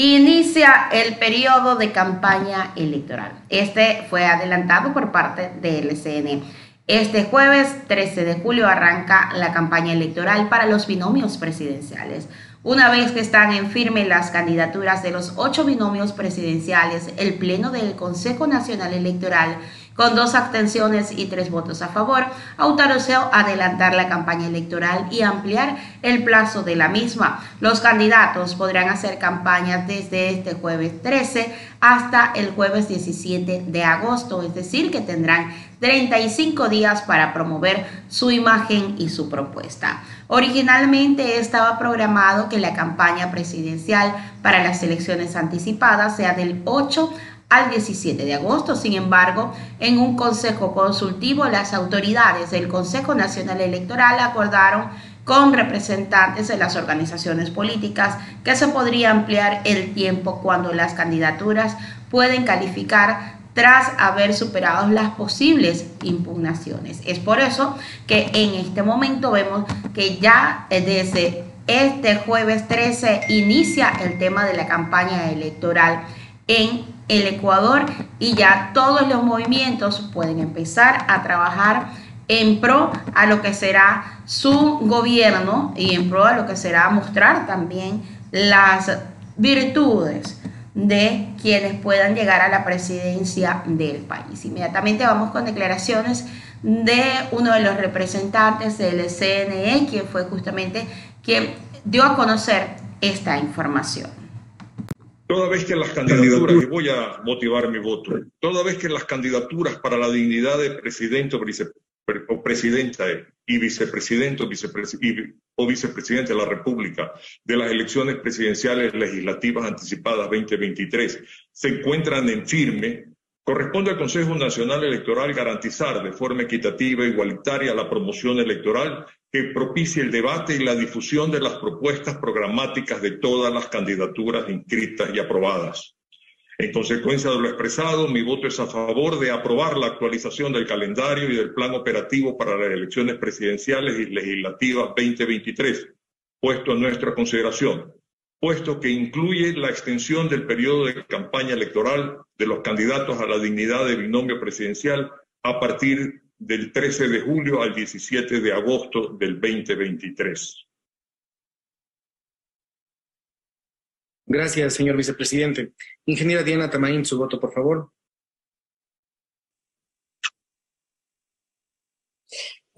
Inicia el periodo de campaña electoral. Este fue adelantado por parte del CNE. Este jueves 13 de julio arranca la campaña electoral para los binomios presidenciales. Una vez que están en firme las candidaturas de los ocho binomios presidenciales, el Pleno del Consejo Nacional Electoral con dos abstenciones y tres votos a favor, autorizó adelantar la campaña electoral y ampliar el plazo de la misma. Los candidatos podrán hacer campañas desde este jueves 13 hasta el jueves 17 de agosto, es decir, que tendrán 35 días para promover su imagen y su propuesta. Originalmente estaba programado que la campaña presidencial para las elecciones anticipadas sea del 8 al 17 de agosto. Sin embargo, en un consejo consultivo, las autoridades del Consejo Nacional Electoral acordaron con representantes de las organizaciones políticas que se podría ampliar el tiempo cuando las candidaturas pueden calificar tras haber superado las posibles impugnaciones. Es por eso que en este momento vemos que ya desde este jueves 13 inicia el tema de la campaña electoral en el Ecuador y ya todos los movimientos pueden empezar a trabajar en pro a lo que será su gobierno y en pro a lo que será mostrar también las virtudes de quienes puedan llegar a la presidencia del país. Inmediatamente vamos con declaraciones de uno de los representantes del CNE, quien fue justamente quien dio a conocer esta información. Toda vez que las candidaturas, y voy a motivar mi voto, toda vez que las candidaturas para la dignidad de presidente o, presidenta y vicepresidente o, vicepresidente de la República de las elecciones presidenciales legislativas anticipadas 2023 se encuentran en firme, corresponde al Consejo Nacional Electoral garantizar de forma equitativa e igualitaria la promoción electoral que propicie el debate y la difusión de las propuestas programáticas de todas las candidaturas inscritas y aprobadas. En consecuencia de lo expresado, mi voto es a favor de aprobar la actualización del calendario y del plan operativo para las elecciones presidenciales y legislativas 2023, puesto en nuestra consideración, puesto que incluye la extensión del periodo de campaña electoral de los candidatos a la dignidad de binomio presidencial a partir del 13 de julio al 17 de agosto del 2023. Gracias, señor vicepresidente. Ingeniera Diana Tamaín, su voto, por favor.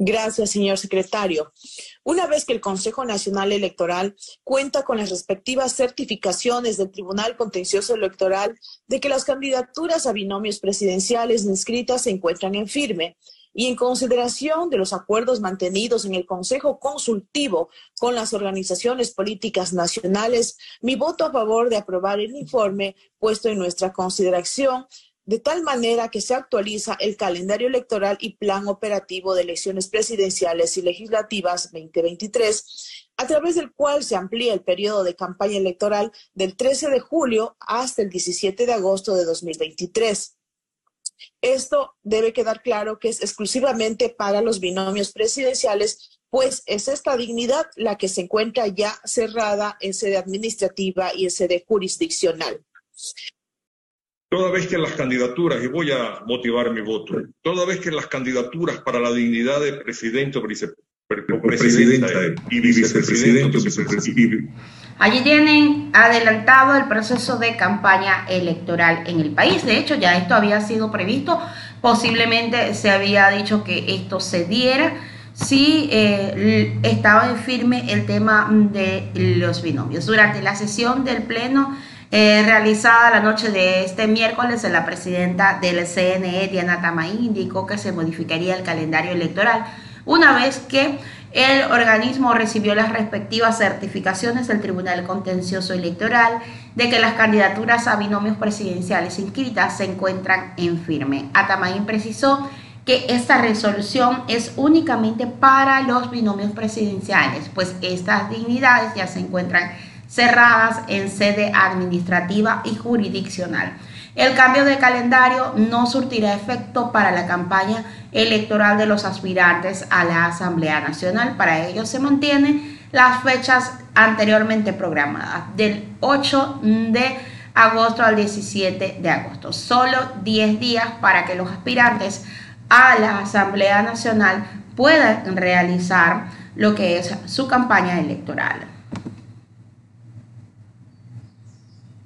Gracias, señor secretario. Una vez que el Consejo Nacional Electoral cuenta con las respectivas certificaciones del Tribunal Contencioso Electoral de que las candidaturas a binomios presidenciales inscritas se encuentran en firme, y en consideración de los acuerdos mantenidos en el Consejo Consultivo con las organizaciones políticas nacionales, mi voto a favor de aprobar el informe puesto en nuestra consideración de tal manera que se actualiza el calendario electoral y plan operativo de elecciones presidenciales y legislativas 2023, a través del cual se amplía el periodo de campaña electoral del 13 de julio hasta el 17 de agosto de 2023. Esto debe quedar claro que es exclusivamente para los binomios presidenciales, pues es esta dignidad la que se encuentra ya cerrada en sede administrativa y en sede jurisdiccional. Toda vez que las candidaturas, y voy a motivar mi voto, toda vez que las candidaturas para la dignidad de presidente o vicepresidenta y vicepresidente, Allí tienen adelantado el proceso de campaña electoral en el país. De hecho, ya esto había sido previsto. Posiblemente se había dicho que esto se diera si eh, estaba en firme el tema de los binomios. Durante la sesión del Pleno eh, realizada la noche de este miércoles, la presidenta del CNE, Diana Tamaín, indicó que se modificaría el calendario electoral una vez que el organismo recibió las respectivas certificaciones del Tribunal Contencioso Electoral de que las candidaturas a binomios presidenciales inscritas se encuentran en firme. Atamaín precisó que esta resolución es únicamente para los binomios presidenciales, pues estas dignidades ya se encuentran cerradas en sede administrativa y jurisdiccional. El cambio de calendario no surtirá efecto para la campaña electoral de los aspirantes a la Asamblea Nacional. Para ello se mantiene las fechas anteriormente programadas, del 8 de agosto al 17 de agosto. Solo 10 días para que los aspirantes a la Asamblea Nacional puedan realizar lo que es su campaña electoral.